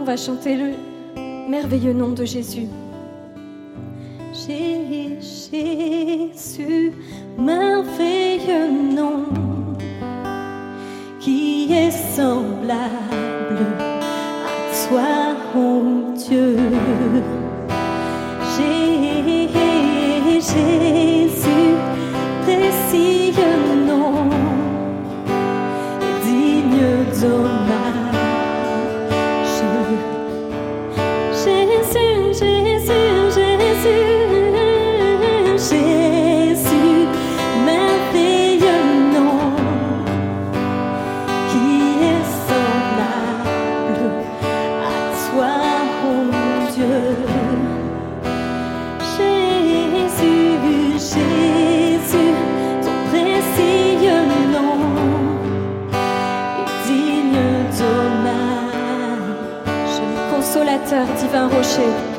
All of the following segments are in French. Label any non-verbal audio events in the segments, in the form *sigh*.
On va chanter le merveilleux nom de Jésus. Jésus, merveilleux nom, qui est semblable à toi, oh Dieu. shape.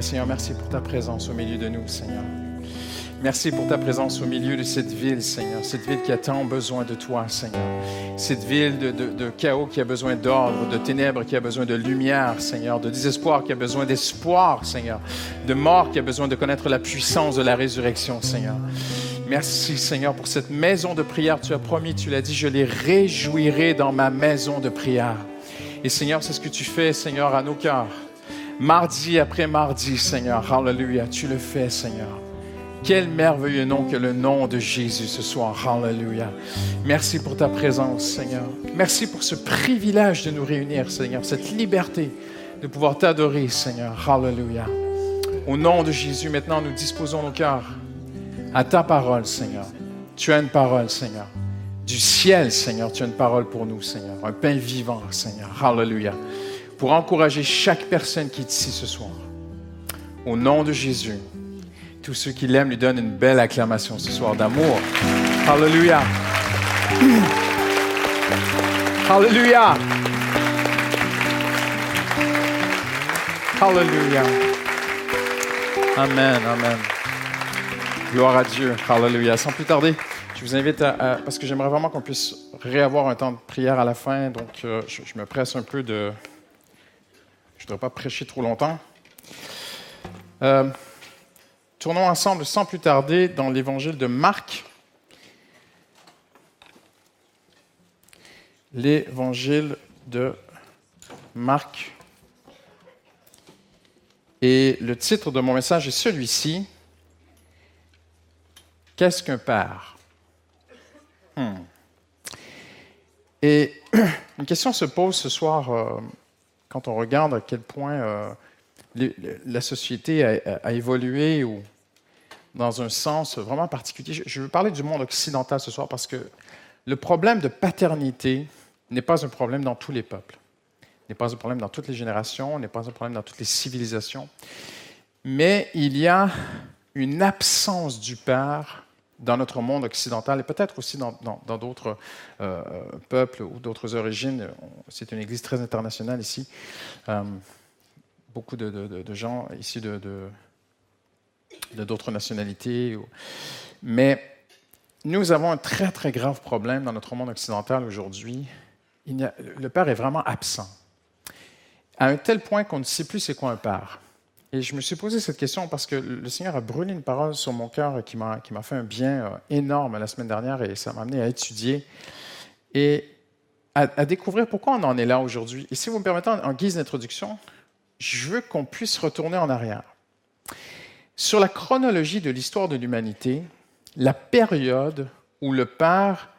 Seigneur, merci pour ta présence au milieu de nous, Seigneur. Merci pour ta présence au milieu de cette ville, Seigneur. Cette ville qui a tant besoin de toi, Seigneur. Cette ville de- de chaos qui a besoin d'ordre, de ténèbres qui a besoin de lumière, Seigneur. De désespoir qui a besoin d'espoir, Seigneur. De mort qui a besoin de connaître la puissance de la résurrection, Seigneur. Merci, Seigneur, pour cette maison de prière. Tu as promis, tu l'as dit, je les réjouirai dans ma maison de prière. Et Seigneur, c'est ce que tu fais, Seigneur, à nos cœurs Mardi après mardi, Seigneur. Hallelujah. Tu le fais, Seigneur. Quel merveilleux nom que le nom de Jésus ce soir. Hallelujah. Merci pour ta présence, Seigneur. Merci pour ce privilège de nous réunir, Seigneur. Cette liberté de pouvoir t'adorer, Seigneur. Hallelujah. Au nom de Jésus, maintenant, nous disposons nos cœurs à ta parole, Seigneur. Tu as une parole, Seigneur. Du ciel, Seigneur, tu as une parole pour nous, Seigneur. Un pain vivant, Seigneur. Hallelujah. Pour encourager chaque personne qui est ici ce soir. Au nom de Jésus, tous ceux qui l'aiment lui donnent une belle acclamation ce soir d'amour. Hallelujah. Hallelujah. Hallelujah. Amen, amen. Gloire à Dieu. Hallelujah. Sans plus tarder, je vous invite à, parce que j'aimerais vraiment qu'on puisse réavoir un temps de prière à la fin, donc euh, je, me presse un peu de... Ne voudrais pas prêcher trop longtemps. Euh, tournons ensemble sans plus tarder dans l'évangile de Marc. L'évangile de Marc. Et le titre de mon message est celui-ci. Qu'est-ce qu'un père? Hmm. Et *clears throat* une question se pose ce soir euh, quand on regarde à quel point euh, la société a, évolué ou dans un sens vraiment particulier. Je veux parler du monde occidental ce soir parce que le problème de paternité n'est pas un problème dans tous les peuples n'est pas un problème dans toutes les générations, n'est pas un problème dans toutes les civilisations. Mais il y a une absence du Père dans notre monde occidental et peut-être aussi dans d'autres euh, peuples ou d'autres origines. C'est une église très internationale ici. Euh, beaucoup de, gens ici de d'autres nationalités. Mais nous avons un très, très grave problème dans notre monde occidental aujourd'hui. Le Père est vraiment absent à un tel point qu'on ne sait plus c'est quoi un père. Et je me suis posé cette question parce que le Seigneur a brûlé une parole sur mon cœur qui m'a fait un bien euh, énorme la semaine dernière et ça m'a amené à étudier et à, découvrir pourquoi on en est là aujourd'hui. Et si vous me permettez, en guise d'introduction, je veux qu'on puisse retourner en arrière. Sur la chronologie de l'histoire de l'humanité, la période où le Père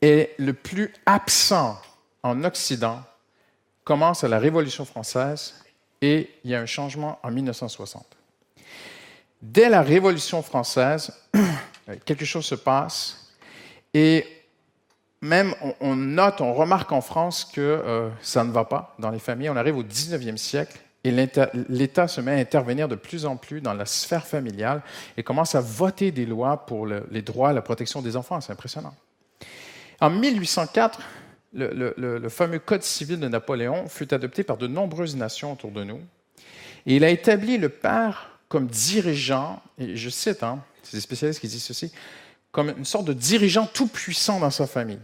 est le plus absent en Occident commence à la Révolution française et il y a un changement en 1960. Dès la Révolution française, *clears throat* quelque chose se passe et même on, note, on remarque en France que euh, ça ne va pas dans les familles. On arrive au 19e siècle et l'État se met à intervenir de plus en plus dans la sphère familiale et commence à voter des lois pour les droits, la protection des enfants. C'est impressionnant. En 1804, le, fameux Code civil de Napoléon fut adopté par de nombreuses nations autour de nous. Et il a établi le père comme dirigeant, et je cite, hein, c'est des spécialistes qui disent ceci, comme une sorte de dirigeant tout-puissant dans sa famille.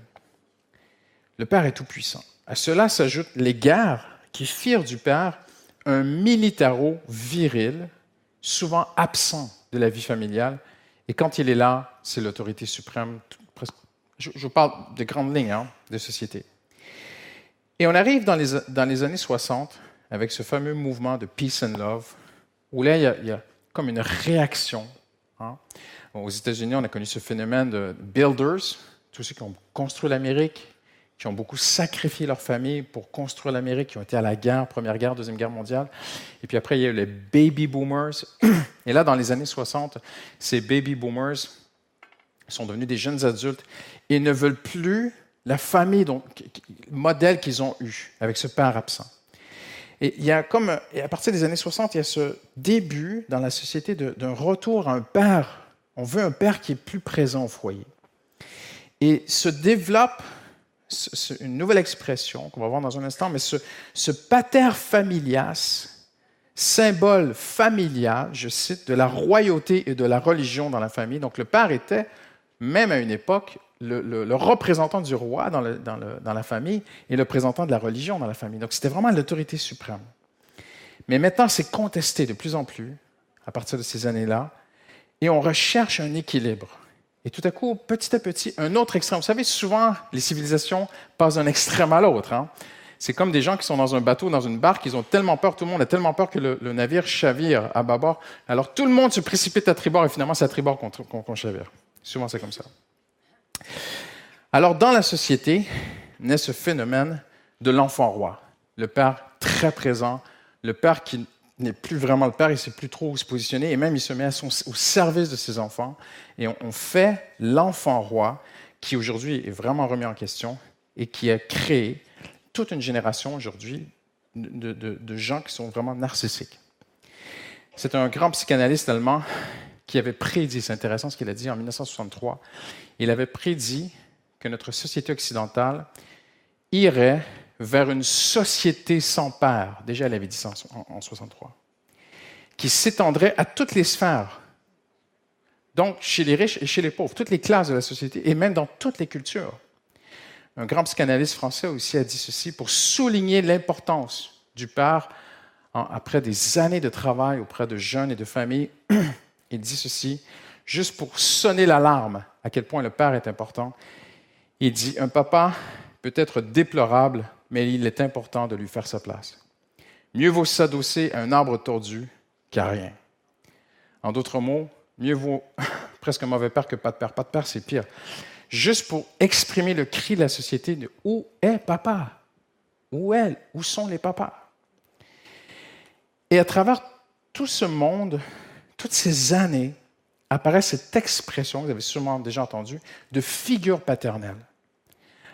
Le père est tout-puissant. À cela s'ajoutent les guerres qui firent du père un militaro viril, souvent absent de la vie familiale. Et quand il est là, c'est l'autorité suprême, je, parle de grandes lignes hein, de société. Et on arrive dans les, dans les années 60 avec ce fameux mouvement de Peace and Love, où là, il y a, comme une réaction. Hein. Aux États-Unis, on a connu ce phénomène de builders, tous ceux qui ont construit l'Amérique, qui ont beaucoup sacrifié leur famille pour construire l'Amérique, qui ont été à la guerre, Première Guerre, Deuxième Guerre mondiale. Et puis après, il y a eu les baby boomers. *clears throat* Et là, dans les années 60, ces baby boomers sont devenus des jeunes adultes et ne veulent plus la famille, donc, le modèle qu'ils ont eu avec ce père absent. Et il y a comme, à partir des années 60, il y a ce début dans la société d'un retour à un père. On veut un père qui est plus présent au foyer. Et se développe une nouvelle expression qu'on va voir dans un instant, mais ce, ce pater familias, symbole familial, je cite, de la royauté et de la religion dans la famille. Donc le père était, même à une époque, le, représentant du roi dans, la famille et le représentant de la religion dans la famille. Donc c'était vraiment l'autorité suprême. Mais maintenant, c'est contesté de plus en plus à partir de ces années-là, et on recherche un équilibre. Et tout à coup, petit à petit, un autre extrême. Vous savez, souvent, les civilisations passent d'un extrême à l'autre. Hein. C'est comme des gens qui sont dans un bateau, dans une barque, ils ont tellement peur, tout le monde a tellement peur que le, navire chavire à bâbord. Alors tout le monde se précipite à tribord et finalement c'est à tribord qu'on chavire. Souvent c'est comme ça. Alors dans la société naît ce phénomène de l'enfant roi. Le père très présent, le père qui n'est plus vraiment le père, il ne sait plus trop où se positionner et même il se met au service de ses enfants. Et on, fait l'enfant roi qui aujourd'hui est vraiment remis en question et qui a créé toute une génération aujourd'hui de gens qui sont vraiment narcissiques. C'est un grand psychanalyste allemand qui avait prédit, c'est intéressant ce qu'il a dit en 1963, il avait prédit que notre société occidentale irait vers une société sans père. Déjà, elle avait dit ça en, en 63. Qui s'étendrait à toutes les sphères. Donc, chez les riches et chez les pauvres, toutes les classes de la société et même dans toutes les cultures. Un grand psychanalyste français aussi a dit ceci pour souligner l'importance du père après des années de travail auprès de jeunes et de familles. *clears throat* Il dit ceci, juste pour sonner l'alarme à quel point le père est important. Il dit, un papa peut être déplorable, mais il est important de lui faire sa place. Mieux vaut s'adosser à un arbre tordu qu'à rien. En d'autres mots, mieux vaut *laughs* presque un mauvais père que pas de père. Pas de père, c'est pire. Juste pour exprimer le cri de la société de où est papa? Où est Où sont les papas Et à travers tout ce monde, toutes ces années, apparaît cette expression, vous avez sûrement déjà entendu, de figure paternelle.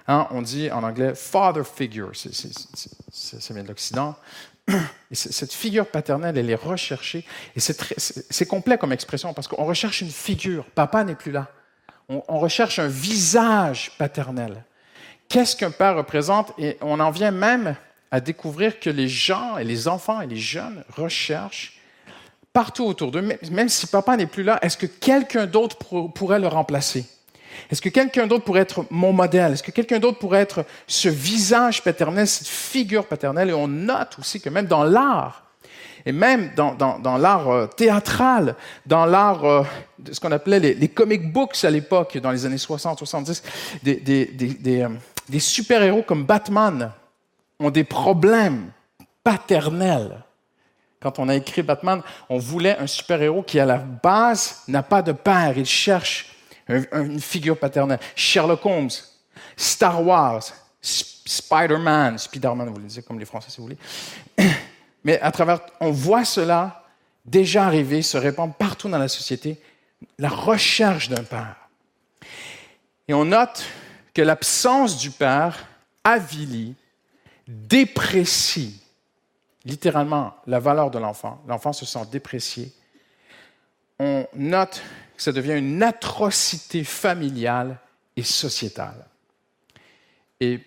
Hein, on dit en anglais father figure, c'est- vient de l'Occident. Cette figure paternelle, elle est recherchée. Et c'est complet comme expression parce qu'on recherche une figure. Papa n'est plus là. On, on recherche un visage paternel. Qu'est-ce qu'un père représente? Et on en vient même à découvrir que les gens et les enfants et les jeunes recherchent partout autour d'eux, même- si papa n'est plus là, est-ce que quelqu'un d'autre pour- pourrait le remplacer? Est-ce que quelqu'un d'autre pourrait être mon modèle? Est-ce que quelqu'un d'autre pourrait être ce visage paternel, cette figure paternelle? Et on note aussi que même dans l'art, et même dans, dans- l'art euh, théâtral, dans l'art euh, de ce qu'on appelait les, comic books à l'époque, dans les années 60, 70, des, des- des- des, euh, des super-héros comme Batman ont des problèmes paternels. Quand on a écrit Batman, on voulait un super-héros qui, à la base, n'a pas de père. Il cherche un- un- une figure paternelle. Sherlock Holmes, Star Wars, Sp- Spider-Man, Spider-Man, vous le disiez comme les Français si vous voulez. *coughs* Mais à travers, on voit cela déjà arriver, se répandre partout dans la société, la recherche d'un père. Et on note que l'absence du père avilit, déprécie littéralement la valeur de l'enfant. L'enfant se sent déprécié. On note que ça devient une atrocité familiale et sociétale. Et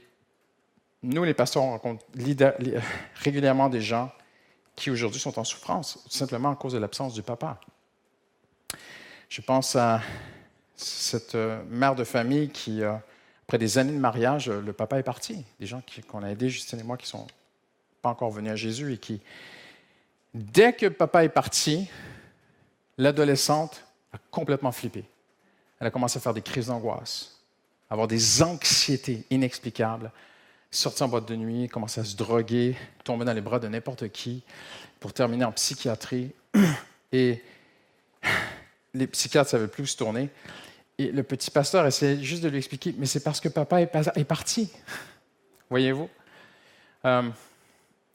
nous, les pasteurs, on rencontre *laughs* régulièrement des gens qui aujourd'hui sont en souffrance, tout simplement à cause de l'absence du papa. Je pense à cette euh, mère de famille qui, euh, après des années de mariage, euh, le papa est parti. Des gens qu'on a aidés, Justine et moi, qui sont pas encore venus à Jésus et qui, dès que papa est parti, l'adolescente a complètement flippé. Elle a commencé à faire des crises d'angoisse, avoir des anxiétés inexplicables, sortir en boîte de nuit, commencer à se droguer, tomber dans les bras de n'importe qui, pour terminer en psychiatrie. *clears throat* Et *clears throat* les psychiatres ne savaient plus où se tourner. Et le petit pasteur essayait juste de lui expliquer, mais c'est parce que papa est parti. *laughs* Voyez-vous? Euh,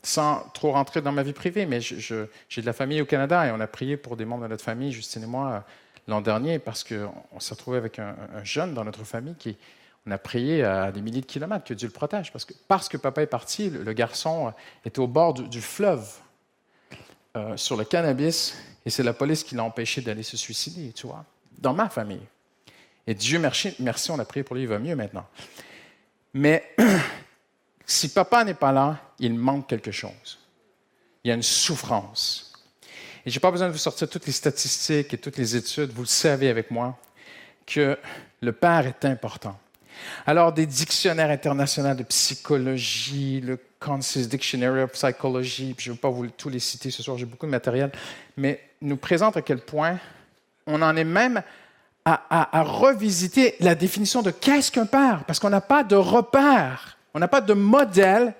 sans trop rentrer dans ma vie privée, mais j'ai de la famille au Canada et on a prié pour des membres de notre famille, Justine et moi, euh, l'an dernier, parce qu'on on s'est retrouvé avec un, un jeune dans notre famille qui, on a prié à des milliers de kilomètres que Dieu le protège, parce que, parce que papa est parti, le, garçon euh, était au bord du, du fleuve, euh, sur le cannabis, et c'est la police qui l'a empêché d'aller se suicider, tu vois, dans ma famille. Et Dieu merci, merci, on a prié pour lui, il va mieux maintenant. Mais *clears throat* si papa n'est pas là, il manque quelque chose. Il y a une souffrance. Et je n'ai pas besoin de vous sortir toutes les statistiques et toutes les études, vous le savez avec moi, que le père est important. Alors, des dictionnaires internationaux de psychologie, le Consensus Dictionary of Psychology, puis je ne vais pas vous tous les citer ce soir, j'ai beaucoup de matériel, mais nous présentent à quel point on en est même à revisiter la définition de qu'est-ce qu'un père, parce qu'on n'a pas de repère, on n'a pas de modèle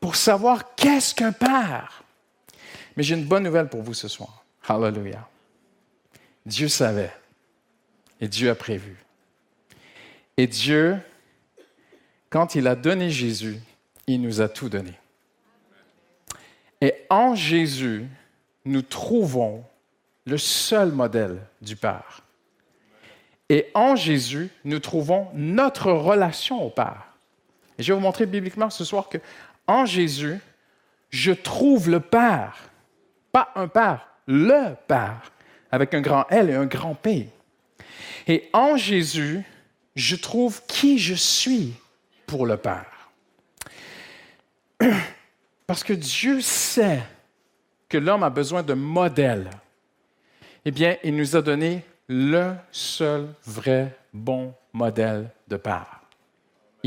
pour savoir qu'est-ce qu'un père. Mais j'ai une bonne nouvelle pour vous ce soir. Hallelujah. Dieu savait et Dieu a prévu. Et Dieu, quand il a donné Jésus, il nous a tout donné. Et en Jésus, nous trouvons le seul modèle du Père. Et en Jésus, nous trouvons notre relation au Père. Et je vais vous montrer bibliquement ce soir que en Jésus, je trouve le Père. Pas un Père, le Père, avec un grand L et un grand P. Et en Jésus, je trouve qui je suis pour le Père. *clears throat* Parce que Dieu sait que l'homme a besoin de modèles. Eh bien, il nous a donné le seul vrai bon modèle de Père.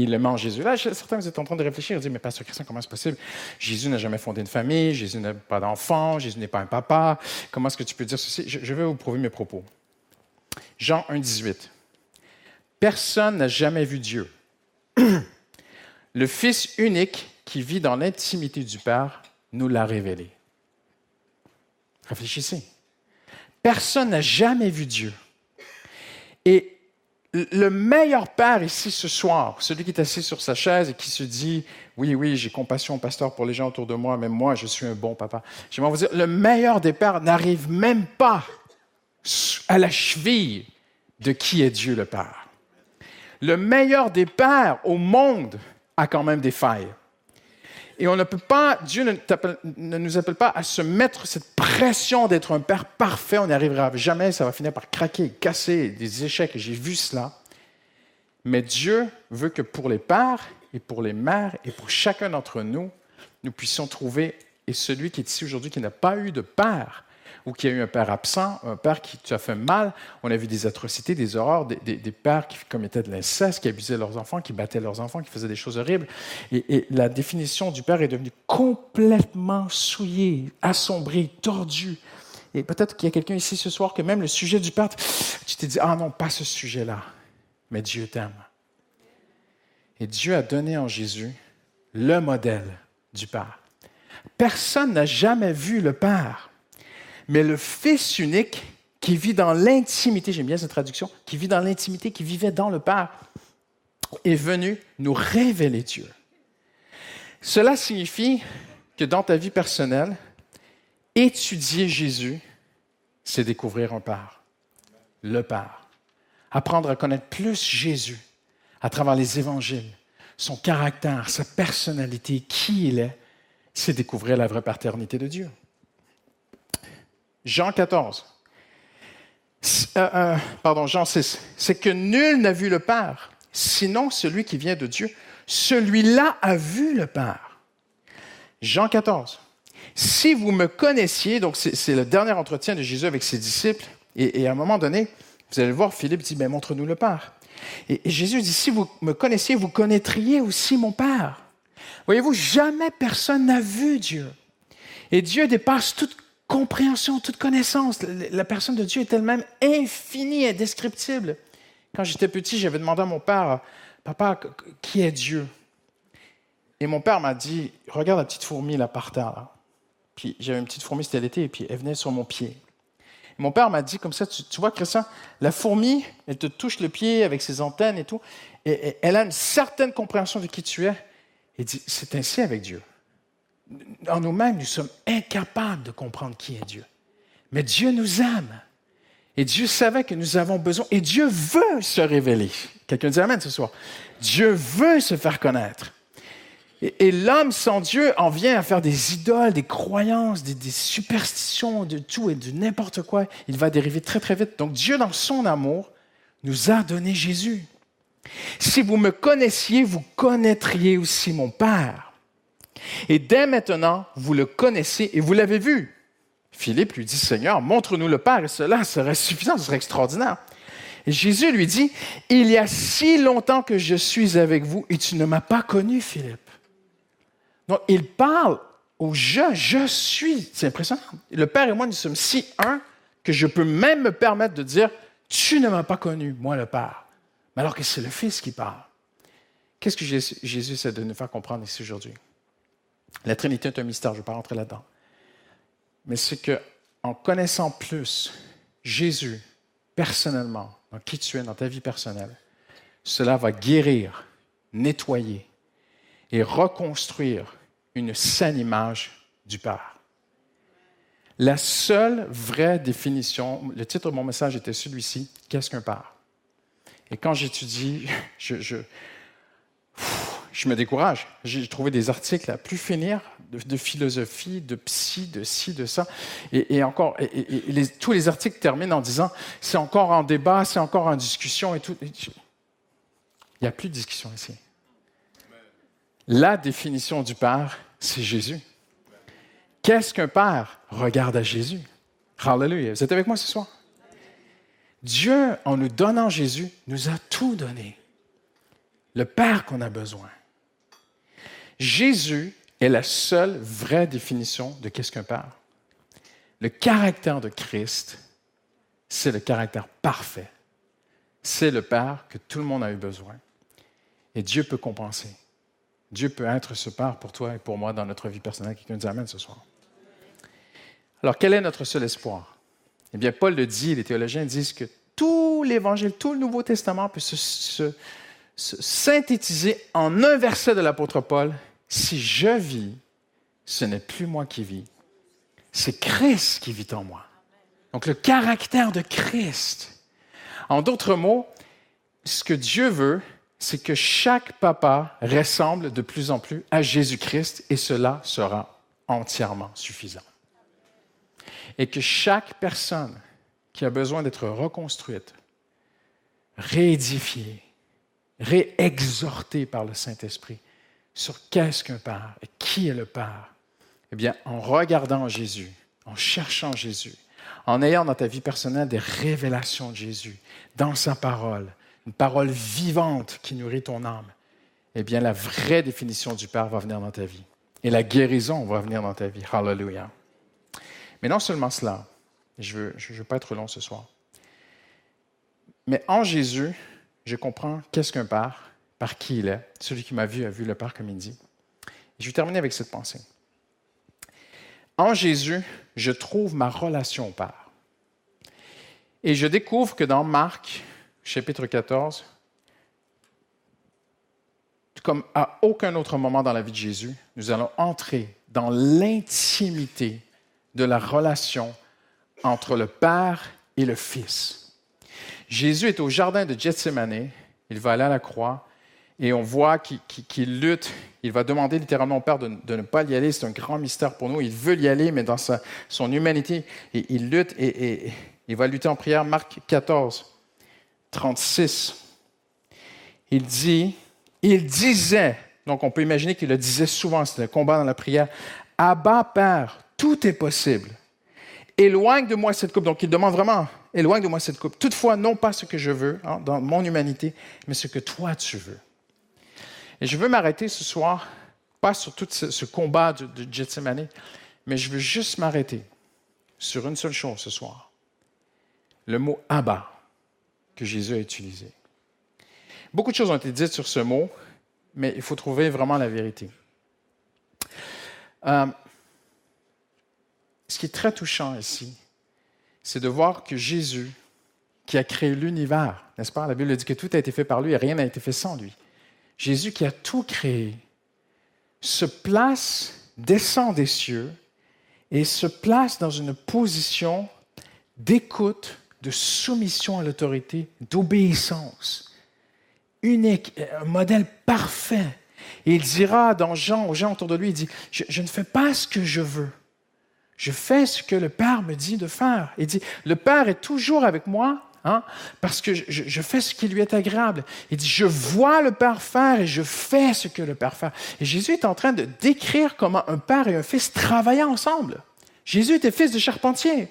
Il en Jésus. Là, certains, vous êtes en train de réfléchir et dire, mais Pasteur Christian, comment c'est possible? Jésus n'a jamais fondé une famille, Jésus n'a pas d'enfant, Jésus n'est pas un papa. Comment est-ce que tu peux dire ceci? Je, vais vous prouver mes propos. Jean 1, 18. Personne n'a jamais vu Dieu. *clears throat* Le Fils unique qui vit dans l'intimité du Père nous l'a révélé. Réfléchissez. Personne n'a jamais vu Dieu. Et le meilleur père ici ce soir, celui qui est assis sur sa chaise et qui se dit Oui, oui, j'ai compassion, pasteur, pour les gens autour de moi, mais moi, je suis un bon papa. J'aimerais vous dire le meilleur des pères n'arrive même pas à la cheville de qui est Dieu le Père. Le meilleur des pères au monde a quand même des failles. Et on ne peut pas, Dieu ne, nous appelle pas à se mettre cette pression d'être un père parfait. On n'y arrivera jamais. Ça va finir par craquer, casser, des échecs. J'ai vu cela. Mais Dieu veut que pour les pères et pour les mères et pour chacun d'entre nous, nous puissions trouver, et celui qui est ici aujourd'hui qui n'a pas eu de père, ou qui a eu un père absent, un père qui a fait mal. On a vu des atrocités, des horreurs, des, pères qui commettaient de l'inceste, qui abusaient leurs enfants, qui battaient leurs enfants, qui faisaient des choses horribles. Et, la définition du père est devenue complètement souillée, assombrie, tordue. Et peut-être qu'il y a quelqu'un ici ce soir que même le sujet du père, tu t'es dit, ah non, pas ce sujet-là. Mais Dieu t'aime. Et Dieu a donné en Jésus le modèle du Père. Personne n'a jamais vu le Père mais le Fils unique qui vit dans l'intimité, j'aime bien cette traduction, qui vit dans l'intimité, qui vivait dans le Père, est venu nous révéler Dieu. Cela signifie que dans ta vie personnelle, étudier Jésus, c'est découvrir un Père, le Père. Apprendre à connaître plus Jésus à travers les évangiles, son caractère, sa personnalité, qui il est, c'est découvrir la vraie paternité de Dieu. Jean 14. Euh, euh, pardon, Jean 6. C'est que nul n'a vu le Père, sinon celui qui vient de Dieu. Celui-là a vu le Père. Jean 14. Si vous me connaissiez, donc c'est le dernier entretien de Jésus avec ses disciples, et, à un moment donné, vous allez voir, Philippe dit, mais montre-nous le Père. Et, et, Jésus dit, si vous me connaissiez, vous connaîtriez aussi mon Père. Voyez-vous, jamais personne n'a vu Dieu. Et Dieu dépasse toute compréhension, toute connaissance. La personne de Dieu est elle-même infinie, indescriptible. Quand j'étais petit, j'avais demandé à mon père, Papa, qui est Dieu? Et mon père m'a dit, regarde la petite fourmi là par terre. Puis j'avais une petite fourmi, c'était l'été, et puis elle venait sur mon pied. mon père m'a dit comme ça, tu, vois, Christian, la fourmi, elle te touche le pied avec ses antennes et tout, et elle a une certaine compréhension de qui tu es. Il dit, c'est ainsi avec Dieu en nous-mêmes, nous sommes incapables de comprendre qui est Dieu. Mais Dieu nous aime. Et Dieu savait que nous avons besoin. Et Dieu veut se révéler. Quelqu'un dit Amen ce soir. Dieu veut se faire connaître. Et, l'homme sans Dieu en vient à faire des idoles, des croyances, des, superstitions, de tout et de n'importe quoi. Il va dériver très très vite. Donc Dieu, dans son amour, nous a donné Jésus. Si vous me connaissiez, vous connaîtriez aussi mon Père. Et dès maintenant, vous le connaissez et vous l'avez vu. Philippe lui dit, Seigneur, montre-nous le Père et cela serait suffisant, ce serait extraordinaire. Et Jésus lui dit, il y a si longtemps que je suis avec vous et tu ne m'as pas connu, Philippe. Donc, il parle au je, je suis. C'est impressionnant. Le Père et moi, nous sommes si un que je peux même me permettre de dire, tu ne m'as pas connu, moi le Père. Mais alors que c'est le Fils qui parle. Qu'est-ce que Jésus essaie de nous faire comprendre ici aujourd'hui? La Trinité est un mystère, je ne vais pas rentrer là-dedans. Mais c'est que en connaissant plus Jésus personnellement, dans qui tu es, dans ta vie personnelle, cela va guérir, nettoyer et reconstruire une saine image du Père. La seule vraie définition, le titre de mon message était celui-ci, Qu'est-ce qu'un Père? Et quand j'étudie, *laughs* je, je, je me décourage. J'ai trouvé des articles à plus finir de, philosophie, de psy, de ci, de ça. Et, encore, tous les articles terminent en disant c'est encore en débat, c'est encore en discussion et tout. Il n'y a plus de discussion ici. La définition du Père, c'est Jésus. Qu'est-ce qu'un Père? Regarde à Jésus. Hallelujah. Vous êtes avec moi ce soir? Dieu, en nous donnant Jésus, nous a tout donné. Le Père qu'on a besoin. Jésus est la seule vraie définition de qu'est-ce qu'un Père. Le caractère de Christ, c'est le caractère parfait. C'est le Père que tout le monde a eu besoin. Et Dieu peut compenser. Dieu peut être ce Père pour toi et pour moi dans notre vie personnelle. Quelqu'un nous amène ce soir. Alors, quel est notre seul espoir? Eh bien, Paul le dit, les théologiens disent que tout l'Évangile, tout le Nouveau Testament peut se synthétiser en un verset de l'apôtre Paul si je vis, ce n'est plus moi qui vis, c'est Christ qui vit en moi. Donc le caractère de Christ. En d'autres mots, ce que Dieu veut, c'est que chaque papa ressemble de plus en plus à Jésus-Christ et cela sera entièrement suffisant. Et que chaque personne qui a besoin d'être reconstruite, réédifiée, réexhortée par le Saint-Esprit, sur qu'est-ce qu'un Père et qui est le Père, eh bien, en regardant Jésus, en cherchant Jésus, en ayant dans ta vie personnelle des révélations de Jésus, dans sa parole, une parole vivante qui nourrit ton âme, eh bien, la vraie définition du Père va venir dans ta vie. Et la guérison va venir dans ta vie. Hallelujah. Mais non seulement cela, je ne veux, je veux pas être long ce soir, mais en Jésus, je comprends qu'est-ce qu'un Père, par qui il est. Celui qui m'a vu a vu le Père comme il dit. je vais terminer avec cette pensée. En Jésus, je trouve ma relation au Père. Et je découvre que dans Marc, chapitre 14, comme à aucun autre moment dans la vie de Jésus, nous allons entrer dans l'intimité de la relation entre le Père et le Fils. Jésus est au jardin de Gethsemane, il va aller à la croix, et on voit qu'il lutte. Il va demander littéralement au Père de, ne pas y aller. C'est un grand mystère pour nous. Il veut y aller, mais dans son humanité, il lutte et, il va lutter en prière. Marc 14, 36. Il dit, il disait, donc on peut imaginer qu'il le disait souvent, c'était le combat dans la prière, Abba Père, tout est possible. Éloigne de moi cette coupe. Donc il demande vraiment, éloigne de moi cette coupe. Toutefois, non pas ce que je veux hein, dans mon humanité, mais ce que toi tu veux. Et je veux m'arrêter ce soir, pas sur tout ce, combat de, de Gethsemane, mais je veux juste m'arrêter sur une seule chose ce soir. Le mot Abba que Jésus a utilisé. Beaucoup de choses ont été dites sur ce mot, mais il faut trouver vraiment la vérité. Euh, ce qui est très touchant ici, c'est de voir que Jésus, qui a créé l'univers, n'est-ce pas? La Bible dit que tout a été fait par lui et rien n'a été fait sans lui. Jésus qui a tout créé, se place, descend des cieux et se place dans une position d'écoute, de soumission à l'autorité, d'obéissance. Unique, un modèle parfait. Et il dira dans Jean, aux gens autour de lui, il dit, je, je ne fais pas ce que je veux. Je fais ce que le Père me dit de faire. Il dit, le Père est toujours avec moi Hein? Parce que je, fais ce qui lui est agréable. Il dit, je vois le Père faire et je fais ce que le Père fait. Et Jésus est en train de décrire comment un père et un fils travaillaient ensemble. Jésus était fils de charpentier.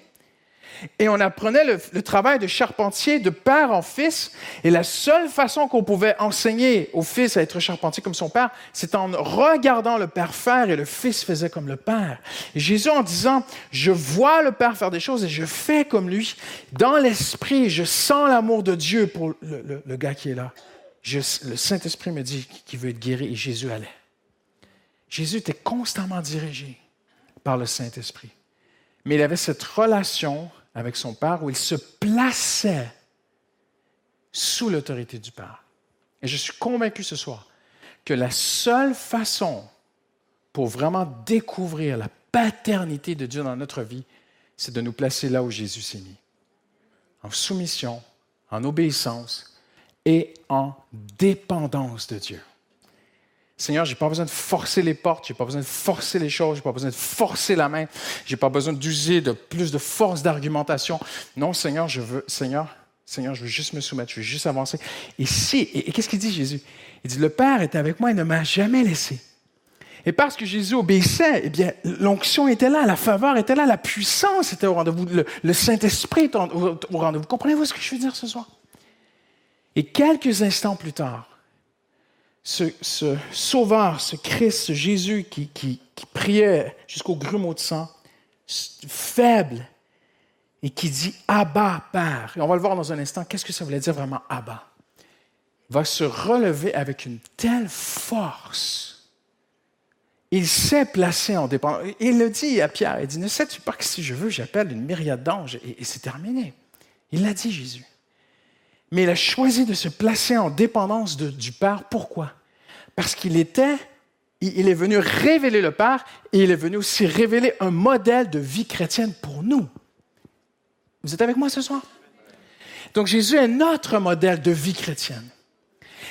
Et on apprenait le, travail de charpentier de père en fils. Et la seule façon qu'on pouvait enseigner au fils à être charpentier comme son père, c'est en regardant le père faire et le fils faisait comme le père. Et Jésus en disant, je vois le père faire des choses et je fais comme lui, dans l'esprit, je sens l'amour de Dieu pour le, gars qui est là. le Saint-Esprit me dit qu'il veut être guéri et Jésus allait. Jésus était constamment dirigé par le Saint-Esprit. Mais il avait cette relation avec son Père où il se plaçait sous l'autorité du Père. Et je suis convaincu ce soir que la seule façon pour vraiment découvrir la paternité de Dieu dans notre vie, c'est de nous placer là où Jésus s'est mis. En soumission, en obéissance et en dépendance de Dieu. Seigneur, je n'ai pas besoin de forcer les portes, je n'ai pas besoin de forcer les choses, je n'ai pas besoin de forcer la main, je n'ai pas besoin d'user de plus de force d'argumentation. Non, Seigneur, je veux, Seigneur, Seigneur, je veux juste me soumettre, je veux juste avancer. Et si, et, qu'est-ce qu'il dit Jésus? Il dit, le Père est avec moi, il ne m'a jamais laissé. Et parce que Jésus obéissait, eh bien, l'onction était là, la faveur était là, la puissance était au rendez-vous, le, Saint-Esprit était au, au rendez-vous. Comprenez-vous ce que je veux dire ce soir? Et quelques instants plus tard, ce, sauveur, ce Christ, ce Jésus qui, priait jusqu'au grumeau de sang, faible, et qui dit Abba, Père. Et on va le voir dans un instant, qu'est-ce que ça voulait dire vraiment Abba? Va se relever avec une telle force. Il s'est placé en dépendance. Il le dit à Pierre, il dit, ne sais-tu pas que si je veux, j'appelle une myriade d'anges et c'est terminé. Il l'a dit, Jésus. Mais il a choisi de se placer en dépendance du Père. Pourquoi? Parce qu'il était, il est venu révéler le Père et il est venu aussi révéler un modèle de vie chrétienne pour nous. Vous êtes avec moi ce soir? Donc Jésus est notre modèle de vie chrétienne.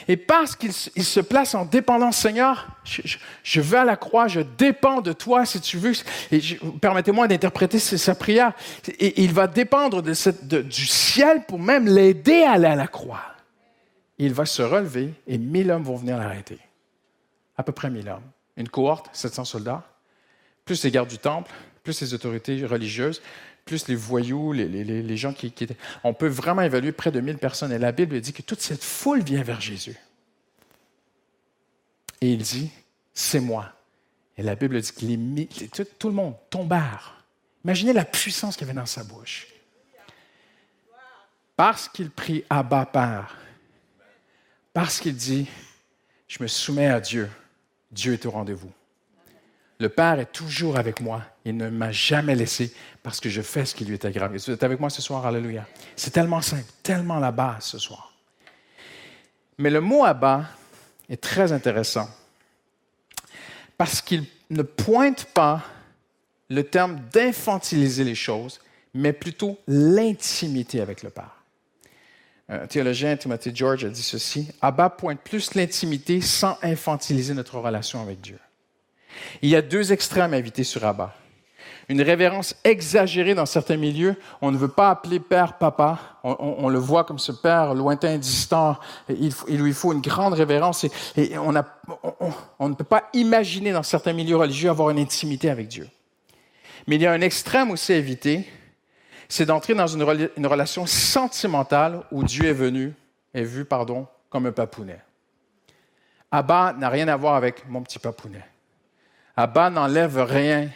Et parce qu'il se place en dépendance, Seigneur, je, vais à la croix, je dépends de toi si tu veux. Et permettez-moi d'interpréter sa prière. Il va dépendre du ciel pour même l'aider à aller à la croix. Il va se relever et mille hommes vont venir l'arrêter. À peu près mille hommes. Une cohorte, 700 soldats, plus les gardes du temple, plus les autorités religieuses, plus les voyous, les, gens qui, étaient... On peut vraiment évaluer près de 1000 personnes. Et la Bible dit que toute cette foule vient vers Jésus. Et il dit, c'est moi. Et la Bible dit que tout, tout, le monde tombèrent. Imaginez la puissance qu'il y avait dans sa bouche. Parce qu'il prie Abba Père, parce qu'il dit, je me soumets à Dieu, Dieu est au rendez-vous. Le Père est toujours avec moi. Il ne m'a jamais laissé parce que je fais ce qui lui est agréable. Vous êtes avec moi ce soir, Alléluia. C'est tellement simple, tellement la base ce soir. Mais le mot Abba est très intéressant parce qu'il ne pointe pas le terme d'infantiliser les choses, mais plutôt l'intimité avec le Père. Un théologien, Timothy George, a dit ceci Abba pointe plus l'intimité sans infantiliser notre relation avec Dieu. Il y a deux extrêmes invités sur Abba. Une révérence exagérée dans certains milieux. On ne veut pas appeler père papa. On, le voit comme ce père lointain, distant. Il, lui faut une grande révérence. Et, on, ne peut pas imaginer dans certains milieux religieux avoir une intimité avec Dieu. Mais il y a un extrême aussi à éviter. C'est d'entrer dans une, relation sentimentale où Dieu est venu, est vu, pardon, comme un papounet. Abba n'a rien à voir avec mon petit papounet. Abba n'enlève rien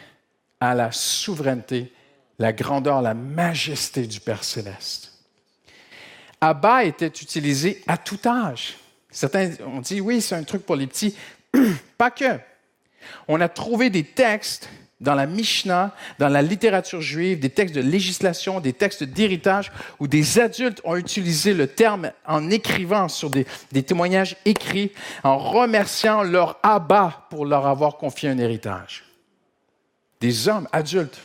à la souveraineté, la grandeur, la majesté du Père céleste. Abba était utilisé à tout âge. Certains ont dit, oui, c'est un truc pour les petits. *clears throat* Pas que. On a trouvé des textes dans la Mishnah, dans la littérature juive, des textes de législation, des textes d'héritage, où des adultes ont utilisé le terme en écrivant sur des, témoignages écrits, en remerciant leur abat pour leur avoir confié un héritage. Des hommes adultes.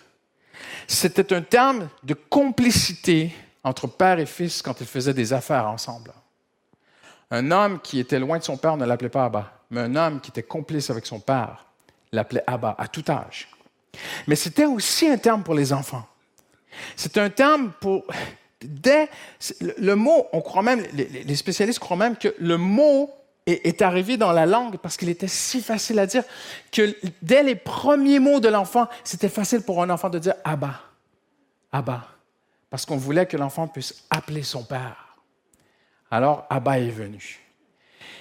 C'était un terme de complicité entre père et fils quand ils faisaient des affaires ensemble. Un homme qui était loin de son père ne l'appelait pas Abba, mais un homme qui était complice avec son père l'appelait Abba à tout âge. Mais c'était aussi un terme pour les enfants. C'est un terme pour... Dès le mot, on croit même, les spécialistes croient même que le mot est, arrivé dans la langue parce qu'il était si facile à dire que dès les premiers mots de l'enfant, c'était facile pour un enfant de dire Abba, Abba, parce qu'on voulait que l'enfant puisse appeler son père. Alors Abba est venu.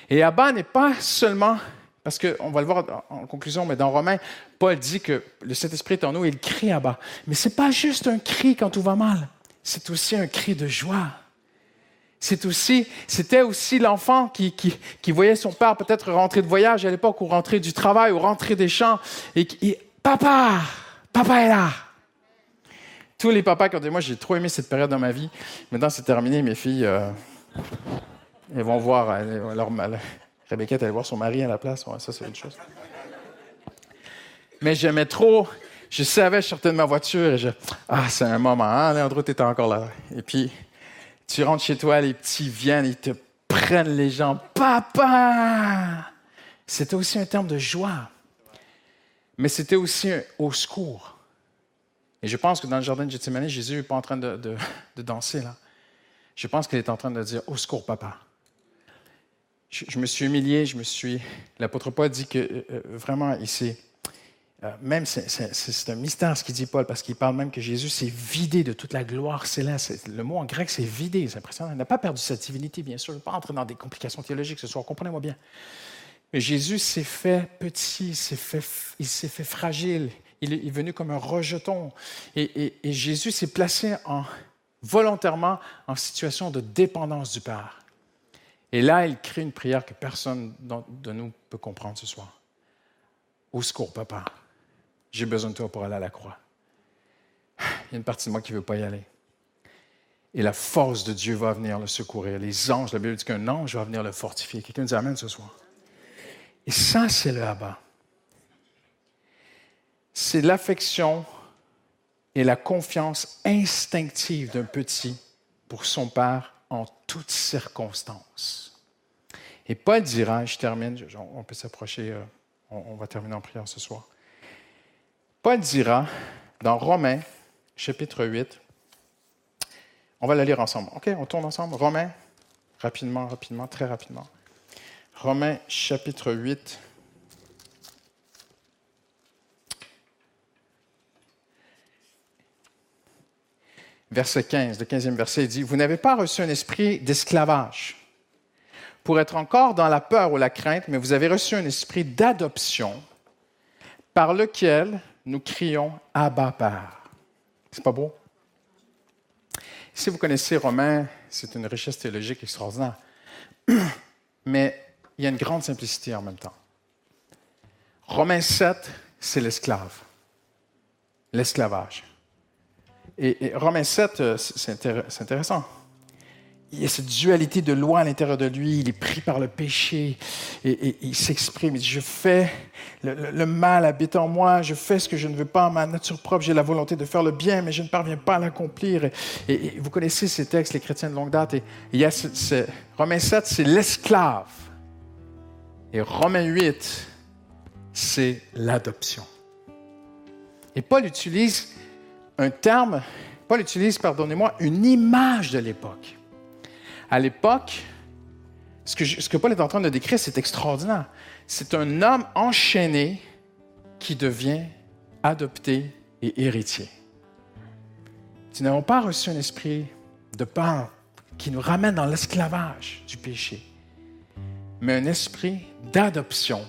Et Abba n'est pas seulement parce qu'on va le voir en conclusion, mais dans Romains, Paul dit que le Saint-Esprit est en nous et il crie à bas. Mais ce n'est pas juste un cri quand tout va mal, c'est aussi un cri de joie. C'est aussi, c'était aussi l'enfant qui, qui, voyait son père peut-être rentrer de voyage à l'époque, ou rentrer du travail, ou rentrer des champs, et qui, papa, papa est là. Tous les papas qui ont dit, moi j'ai trop aimé cette période dans ma vie, maintenant c'est terminé, mes filles, euh, elles vont voir, leur, Rebecca, elle voir son mari à la place, ça c'est une chose. Mais j'aimais trop, je savais, je sortais de ma voiture et je, ah c'est un moment, hein, Léandro, t'étais encore là. Et puis, tu rentres chez toi, les petits viennent, ils te prennent les jambes. Papa! C'était aussi un terme de joie. Mais c'était aussi un au secours. Et je pense que dans le jardin de Gethsemane, Jésus n'est pas en train de, danser là. Je pense qu'il est en train de dire au secours, papa. Je, me suis humilié, je me suis. L'apôtre Paul dit que euh, euh, vraiment, s'est euh, même, c'est un mystère ce qu'il dit Paul, parce qu'il parle même que Jésus s'est vidé de toute la gloire céleste. Le mot en grec, c'est vidé, c'est impressionnant. Il n'a pas perdu sa divinité, bien sûr. Je ne vais pas entrer dans des complications théologiques ce soir, comprenez-moi bien. Mais Jésus s'est fait petit, il s'est fait, il s'est fait fragile. Il est, venu comme un rejeton. Et, Jésus s'est placé en, volontairement en situation de dépendance du Père. Et là, il crée une prière que personne de nous peut comprendre ce soir. Au secours, papa? J'ai besoin de toi pour aller à la croix. Il y a une partie de moi qui ne veut pas y aller. Et la force de Dieu va venir le secourir. Les anges, la Bible dit qu'un ange va venir le fortifier. Quelqu'un nous amène ce soir. Et ça, c'est le abat. C'est l'affection et la confiance instinctive d'un petit pour son père en toutes circonstances. Et Paul dira, je termine, on peut s'approcher, euh, on va terminer en prière ce soir. Paul dira dans Romains, chapitre 8, on va la lire ensemble. OK, on tourne ensemble. Romains, rapidement, rapidement, très rapidement. Romains, chapitre 8. Verset 15, le 15e verset dit, Vous n'avez pas reçu un esprit d'esclavage pour être encore dans la peur ou la crainte, mais vous avez reçu un esprit d'adoption par lequel nous crions Abba Père. C'est pas beau? Si vous connaissez Romain, c'est une richesse théologique extraordinaire. *clears throat* Mais il y a une grande simplicité en même temps. Romains 7, c'est l'esclave, l'esclavage. Et, et, Romains 7, euh, c'est intéressant il y a cette dualité de loi à l'intérieur de lui. Il est pris par le péché et, il s'exprime. Il dit Je fais, le, mal habite en moi, je fais ce que je ne veux pas. Ma nature propre, j'ai la volonté de faire le bien, mais je ne parviens pas à l'accomplir. Et, vous connaissez ces textes, les chrétiens de longue date. Et il y a ce, Romains 7, c'est l'esclave. Et Romains 8, c'est l'adoption. Et Paul utilise un terme, Paul utilise, pardonnez-moi, une image de l'époque. À l'époque, ce que, Paul est en train de décrire, c'est extraordinaire. C'est un homme enchaîné qui devient adopté et héritier. Nous n'avons pas reçu un esprit de peur qui nous ramène dans l'esclavage du péché, mais un esprit d'adoption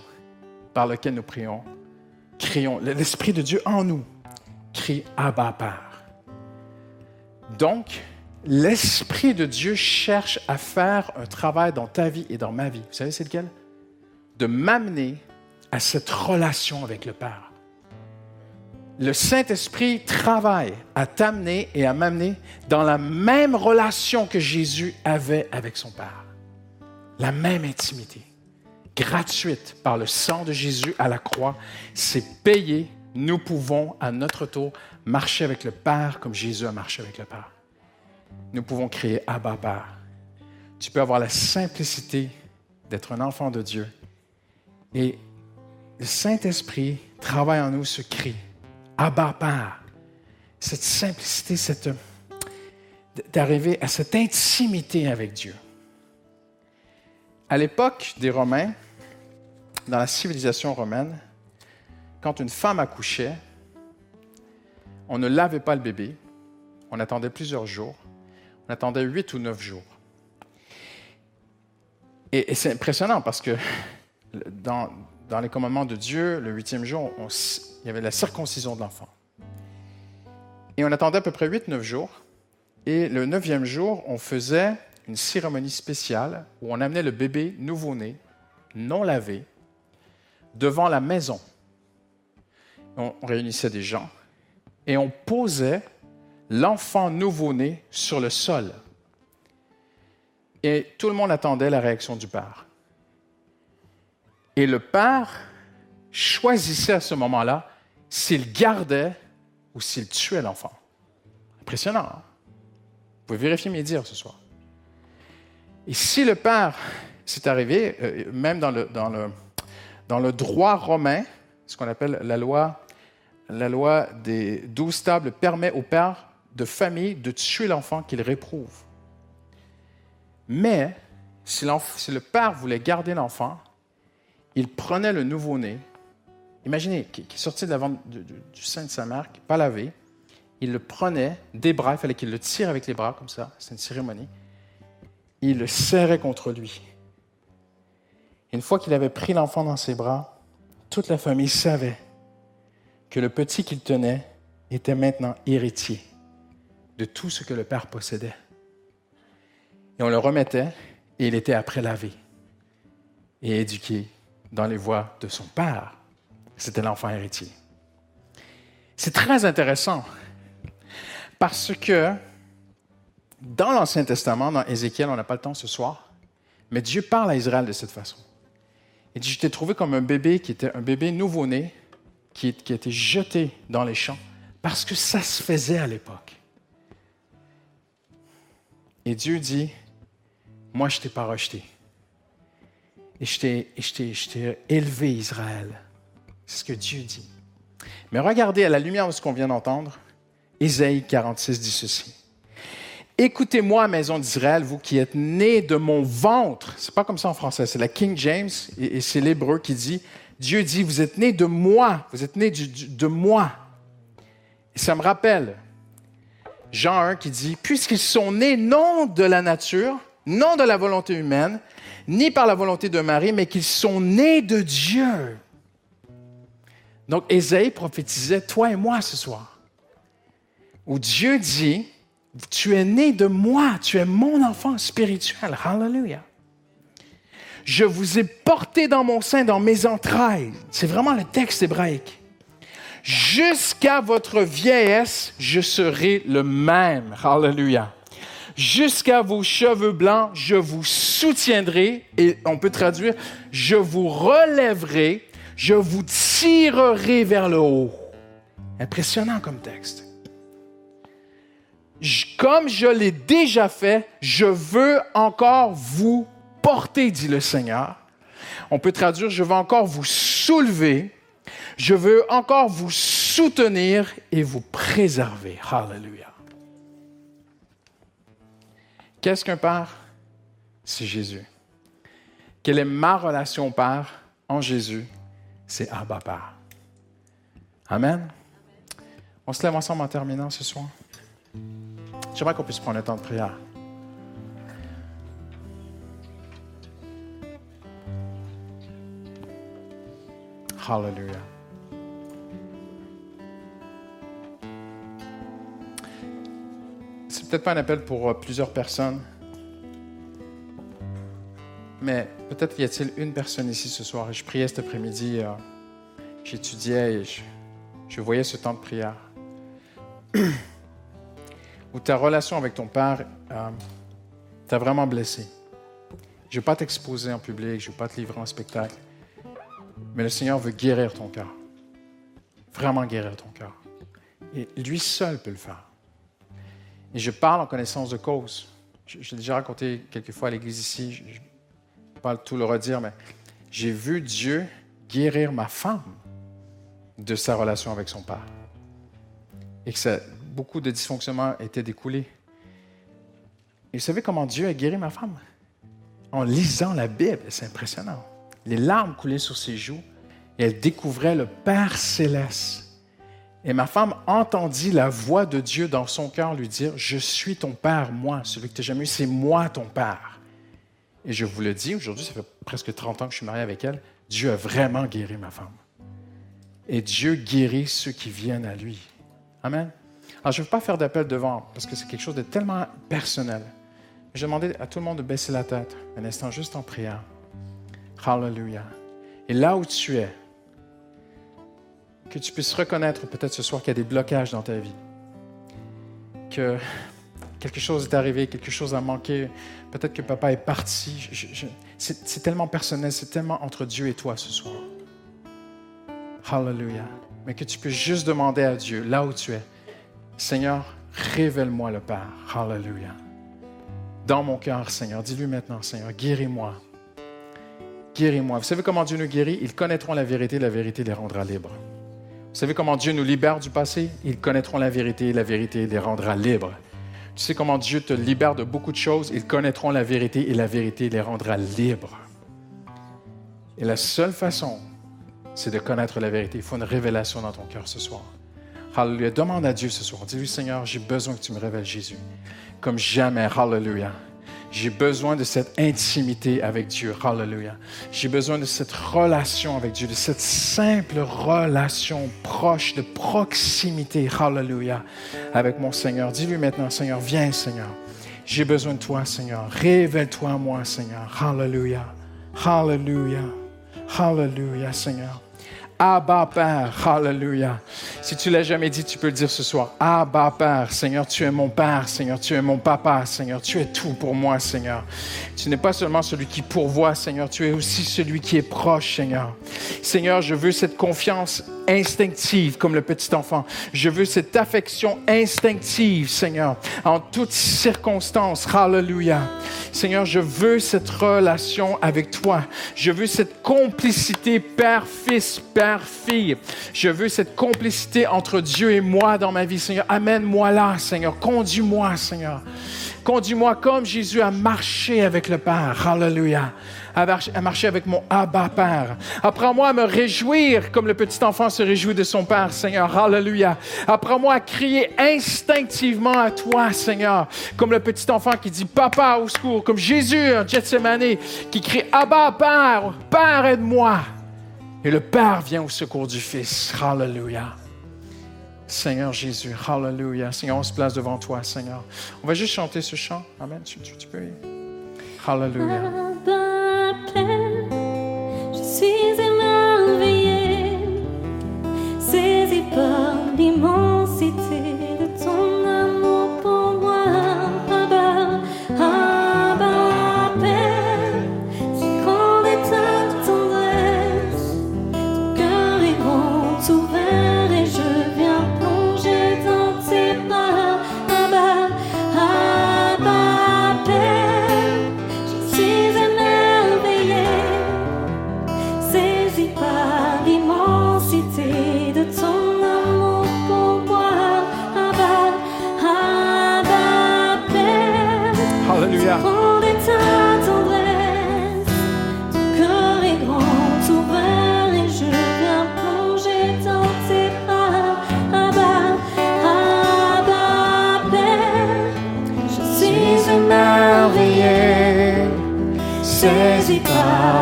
par lequel nous prions, crions. L'Esprit de Dieu en nous crie Abba Père. Donc, l'Esprit de Dieu cherche à faire un travail dans ta vie et dans ma vie. Vous savez, c'est lequel? De m'amener à cette relation avec le Père. Le Saint-Esprit travaille à t'amener et à m'amener dans la même relation que Jésus avait avec son Père. La même intimité, gratuite par le sang de Jésus à la croix. C'est payé. Nous pouvons à notre tour marcher avec le Père comme Jésus a marché avec le Père nous pouvons crier Abba Père. Tu peux avoir la simplicité d'être un enfant de Dieu. Et le Saint-Esprit travaille en nous ce cri Abba Père. Cette simplicité, cette, d'arriver à cette intimité avec Dieu. À l'époque des Romains, dans la civilisation romaine, quand une femme accouchait, on ne lavait pas le bébé, on attendait plusieurs jours, on attendait huit ou neuf jours. Et, c'est impressionnant parce que dans, les commandements de Dieu, le huitième jour, il y avait la circoncision de l'enfant. Et on attendait à peu près huit, neuf jours. Et le neuvième jour, on faisait une cérémonie spéciale où on amenait le bébé nouveau-né, non lavé, devant la maison. On réunissait des gens et on posait l'enfant nouveau-né sur le sol. Et tout le monde attendait la réaction du père. Et le père choisissait à ce moment-là s'il gardait ou s'il tuait l'enfant. Impressionnant. Hein? Vous pouvez vérifier mes dires ce soir. Et si le père, c'est arrivé, euh, même dans le, dans, le, dans le droit romain, ce qu'on appelle la loi, la loi des douze tables permet au père de famille de tuer l'enfant qu'il réprouve. Mais si, le père voulait garder l'enfant, il prenait le nouveau-né, imaginez, qui, est sorti de du, sein de sa mère, qui pas lavé, il le prenait des bras, il fallait qu'il le tire avec les bras comme ça, c'est une cérémonie, il le serrait contre lui. Une fois qu'il avait pris l'enfant dans ses bras, toute la famille savait que le petit qu'il tenait était maintenant héritier de tout ce que le père possédait. Et on le remettait et il était après lavé et éduqué dans les voies de son père. C'était l'enfant héritier. C'est très intéressant parce que dans l'Ancien Testament, dans Ézéchiel, on n'a pas le temps ce soir, mais Dieu parle à Israël de cette façon. Il dit, je t'ai trouvé comme un bébé qui était un bébé nouveau-né, qui, qui été jeté dans les champs, parce que ça se faisait à l'époque. Et Dieu dit, moi je ne t'ai pas rejeté. Et je t'ai élevé, Israël. C'est ce que Dieu dit. Mais regardez, à la lumière de ce qu'on vient d'entendre, Ésaïe 46 dit ceci. Écoutez-moi, maison d'Israël, vous qui êtes nés de mon ventre. C'est pas comme ça en français, c'est la King James et, c'est l'hébreu qui dit Dieu dit, vous êtes nés de moi, vous êtes nés de moi. Et ça me rappelle Jean 1 qui dit Puisqu'ils sont nés non de la nature, non de la volonté humaine, ni par la volonté de Marie, mais qu'ils sont nés de Dieu. Donc Ésaïe prophétisait toi et moi ce soir, où Dieu dit tu es né de moi, tu es mon enfant spirituel. Hallelujah. Je vous ai porté dans mon sein, dans mes entrailles. C'est vraiment le texte hébraïque. Jusqu'à votre vieillesse, je serai le même. Hallelujah. Jusqu'à vos cheveux blancs, je vous soutiendrai. Et on peut traduire, je vous relèverai, je vous tirerai vers le haut. Impressionnant comme texte comme je l'ai déjà fait, je veux encore vous porter, dit le Seigneur. On peut traduire, je veux encore vous soulever, je veux encore vous soutenir et vous préserver. Hallelujah. Qu'est-ce qu'un père? C'est Jésus. Quelle est ma relation au Père en Jésus? C'est Abba Père. Amen. On se lève ensemble en terminant ce soir. J'aimerais qu'on puisse prendre le temps de prière. Hallelujah. C'est peut-être pas un appel pour euh, plusieurs personnes, mais peut-être y a-t-il une personne ici ce soir. Je priais cet après-midi, euh, j'étudiais et je voyais ce temps de prière. *clears throat* où ta relation avec ton Père euh, t'a vraiment blessé. Je ne veux pas t'exposer en public, je ne veux pas te livrer en spectacle, mais le Seigneur veut guérir ton cœur. Vraiment guérir ton cœur. Et lui seul peut le faire. Et je parle en connaissance de cause. Je, l'ai déjà raconté quelques fois à l'église ici, je ne pas tout le redire, mais j'ai vu Dieu guérir ma femme de sa relation avec son Père. Et que beaucoup de dysfonctionnements étaient découlés. Et vous savez comment Dieu a guéri ma femme? En lisant la Bible, c'est impressionnant. Les larmes coulaient sur ses joues et elle découvrait le Père céleste. Et ma femme entendit la voix de Dieu dans son cœur lui dire, je suis ton Père, moi, celui que tu n'as jamais eu, c'est moi ton Père. Et je vous le dis, aujourd'hui, ça fait presque 30 ans que je suis marié avec elle, Dieu a vraiment guéri ma femme. Et Dieu guérit ceux qui viennent à lui. Amen. Alors, je ne veux pas faire d'appel devant parce que c'est quelque chose de tellement personnel. Je demander à tout le monde de baisser la tête un instant juste en priant. Hallelujah. Et là où tu es, que tu puisses reconnaître peut-être ce soir qu'il y a des blocages dans ta vie. Que quelque chose est arrivé, quelque chose a manqué. Peut-être que papa est parti. C'est tellement personnel, c'est tellement entre Dieu et toi ce soir. Hallelujah. Mais que tu peux juste demander à Dieu, là où tu es, Seigneur, révèle-moi le Père. Hallelujah. Dans mon cœur, Seigneur. Dis-lui maintenant, Seigneur, guéris-moi. Guéris-moi. Vous savez comment Dieu nous guérit? Ils connaîtront la vérité, la vérité les rendra libres. Vous savez comment Dieu nous libère du passé? Ils connaîtront la vérité, la vérité les rendra libres. Tu sais comment Dieu te libère de beaucoup de choses? Ils connaîtront la vérité et la vérité les rendra libres. Et la seule façon, c'est de connaître la vérité. Il faut une révélation dans ton cœur ce soir. Hallelujah. Demande à Dieu ce soir. Dis-lui, Seigneur, j'ai besoin que tu me révèles Jésus. Comme jamais. Hallelujah. J'ai besoin de cette intimité avec Dieu. Hallelujah. J'ai besoin de cette relation avec Dieu, de cette simple relation proche, de proximité. Hallelujah. Avec mon Seigneur. Dis-lui maintenant, Seigneur, viens, Seigneur. J'ai besoin de toi, Seigneur. Révèle-toi à moi, Seigneur. Hallelujah. Hallelujah. Hallelujah, Seigneur. Abba Père, Hallelujah. Si tu l'as jamais dit, tu peux le dire ce soir. Abba Père, Seigneur, tu es mon Père, Seigneur, tu es mon Papa, Seigneur, tu es tout pour moi, Seigneur. Tu n'es pas seulement celui qui pourvoit, Seigneur, tu es aussi celui qui est proche, Seigneur. Seigneur, je veux cette confiance instinctive comme le petit enfant. Je veux cette affection instinctive, Seigneur, en toutes circonstances. Hallelujah. Seigneur, je veux cette relation avec toi. Je veux cette complicité père-fils, père-fille. Je veux cette complicité entre Dieu et moi dans ma vie, Seigneur. Amène-moi là, Seigneur. Conduis-moi, Seigneur. Conduis-moi comme Jésus a marché avec le Père. Hallelujah. A marché avec mon Abba Père. Apprends-moi à me réjouir comme le petit enfant se réjouit de son Père, Seigneur. Hallelujah. Apprends-moi à crier instinctivement à toi, Seigneur. Comme le petit enfant qui dit Papa au secours. Comme Jésus en Gethsemane qui crie Abba Père, Père aide-moi. Et le Père vient au secours du Fils. Hallelujah. Seigneur Jésus, Hallelujah. Seigneur, on se place devant toi, Seigneur. On va juste chanter ce chant. Amen. Tu, peux y. Hallelujah. Je suis émerveillé, saisi par l'immensité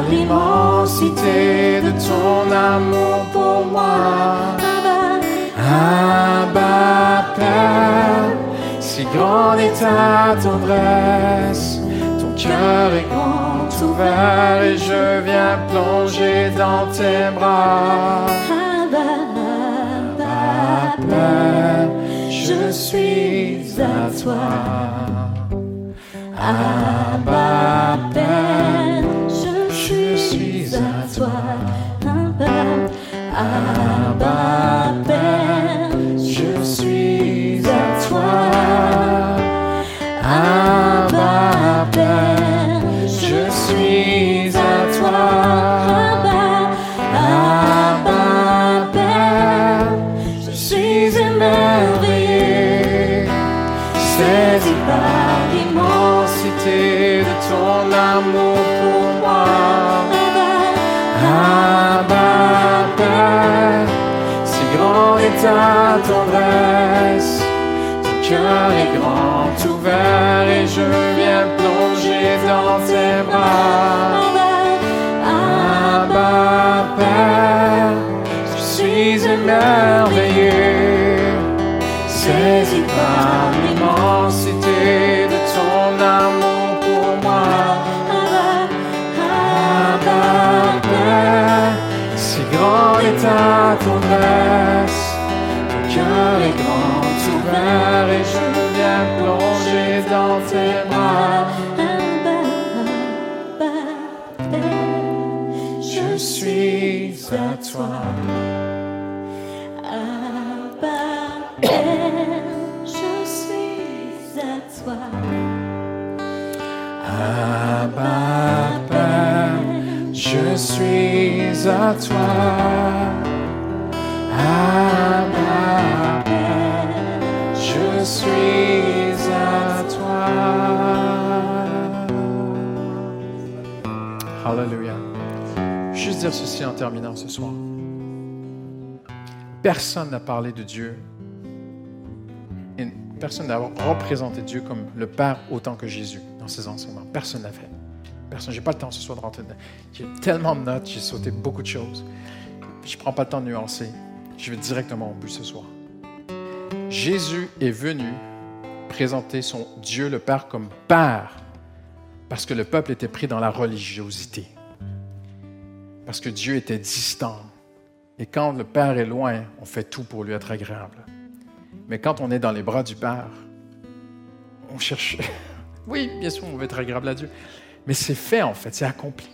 l'immensité de ton amour pour moi. Abba, Père, si grande est ta tendresse, ton cœur est grand ouvert et je viens plonger dans tes bras. Abba, Père, je suis à toi. Abba Abba, Père, je suis à toi. Abba, je suis à toi. Hallelujah. Juste dire ceci en terminant ce soir. Personne n'a parlé de Dieu. Personne n'a représenté Dieu comme le Père autant que Jésus dans ses enseignements. Personne n'a fait. Personne. J'ai pas le temps ce soir de rentrer. J'ai tellement de notes, j'ai sauté beaucoup de choses. Je prends pas le temps de nuancer. Je vais directement au but ce soir. Jésus est venu présenter son Dieu le Père comme Père parce que le peuple était pris dans la religiosité. Parce que Dieu était distant. Et quand le Père est loin, on fait tout pour lui être agréable. Mais quand on est dans les bras du Père, on cherche. Oui, bien sûr, on veut être agréable à Dieu. Mais c'est fait en fait, c'est accompli.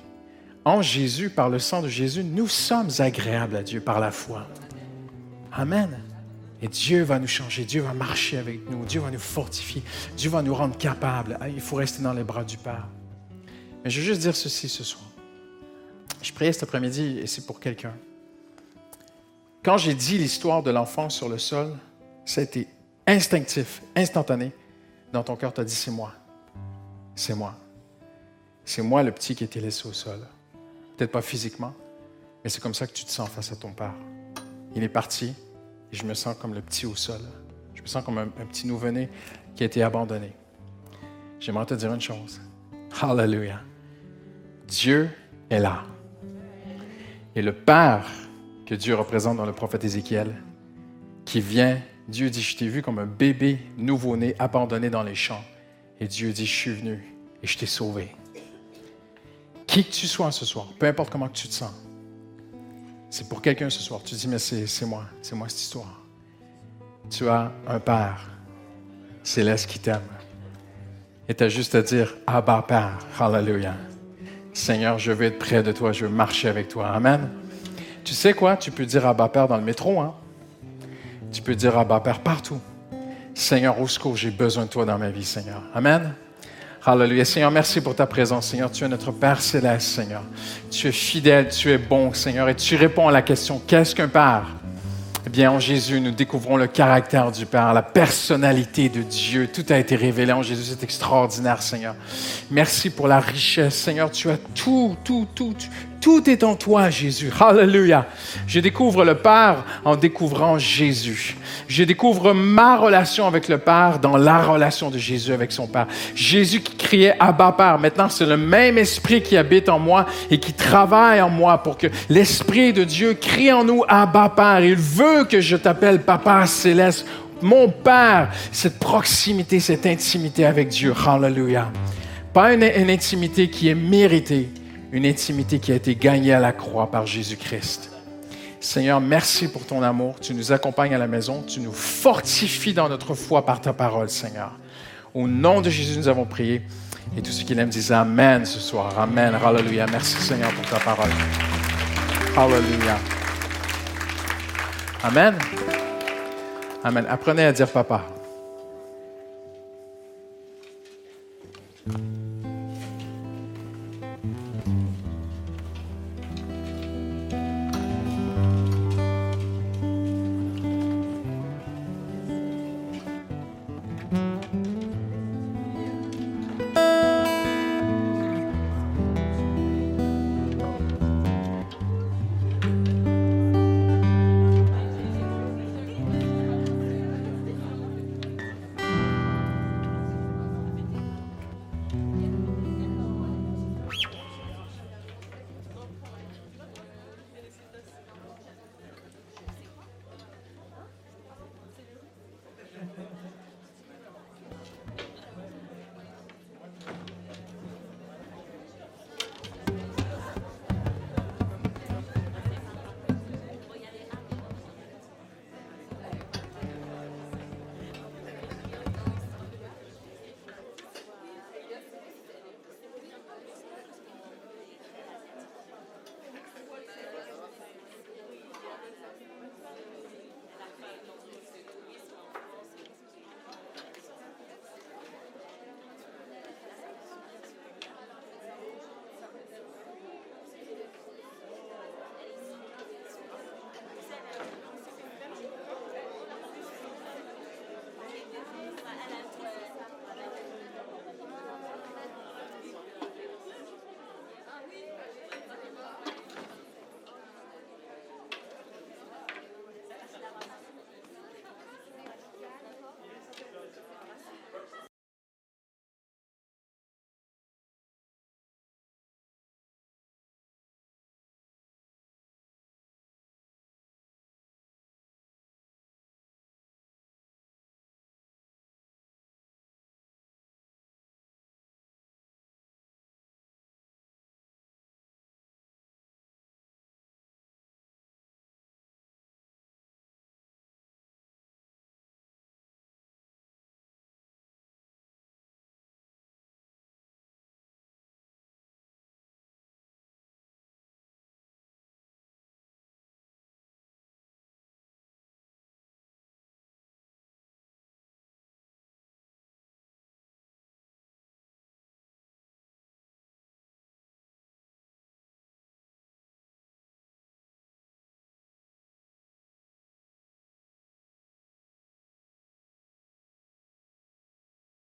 En Jésus, par le sang de Jésus, nous sommes agréables à Dieu par la foi. Amen. Et Dieu va nous changer, Dieu va marcher avec nous, Dieu va nous fortifier, Dieu va nous rendre capables. Ah, Il faut rester dans les bras du Père. Mais je veux juste dire ceci ce soir. Je priais cet après-midi et c'est pour quelqu'un. Quand j'ai dit l'histoire de l'enfant sur le sol, ça a été instinctif, instantané. Dans ton cœur, tu as dit c'est moi. C'est moi. C'est moi le petit qui a été laissé au sol. Peut-être pas physiquement, mais c'est comme ça que tu te sens face à ton père. Il est parti et je me sens comme le petit au sol. Je me sens comme un, un petit nouveau-né qui a été abandonné. J'aimerais te dire une chose. Hallelujah. Dieu est là. Et le Père que Dieu représente dans le prophète Ézéchiel, qui vient, Dieu dit, je t'ai vu comme un bébé nouveau-né abandonné dans les champs. Et Dieu dit, je suis venu et je t'ai sauvé. Qui que tu sois ce soir, peu importe comment tu te sens, c'est pour quelqu'un ce soir. Tu dis, mais c'est moi, c'est moi cette histoire. Tu as un Père céleste qui t'aime. Et tu as juste à dire, Abba Père, Hallelujah. Seigneur, je veux être près de toi, je veux marcher avec toi. Amen. Tu sais quoi? Tu peux dire Abba Père dans le métro, hein? Tu peux dire Abba Père partout. Seigneur, au secours, j'ai besoin de toi dans ma vie, Seigneur? Amen. Hallelujah. Seigneur, merci pour ta présence, Seigneur. Tu es notre Père céleste, Seigneur. Tu es fidèle, tu es bon, Seigneur, et tu réponds à la question, qu'est-ce qu'un Père? Eh bien, en Jésus, nous découvrons le caractère du Père, la personnalité de Dieu. Tout a été révélé en Jésus. C'est extraordinaire, Seigneur. Merci pour la richesse, Seigneur. Tu as tout, tout, tout. Tout est en toi, Jésus. Hallelujah. Je découvre le Père en découvrant Jésus. Je découvre ma relation avec le Père dans la relation de Jésus avec son Père. Jésus qui criait Abba Père. Maintenant, c'est le même esprit qui habite en moi et qui travaille en moi pour que l'esprit de Dieu crie en nous Abba Père. Il veut que je t'appelle Papa céleste. Mon Père, cette proximité, cette intimité avec Dieu. Hallelujah. Pas une, une intimité qui est méritée, une intimité qui a été gagnée à la croix par Jésus-Christ. Seigneur, merci pour ton amour. Tu nous accompagnes à la maison. Tu nous fortifies dans notre foi par ta parole, Seigneur. Au nom de Jésus, nous avons prié. Et tous ceux qui l'aiment disent Amen ce soir. Amen. Hallelujah. Merci, Seigneur, pour ta parole. Hallelujah. Amen. Amen. Apprenez à dire papa.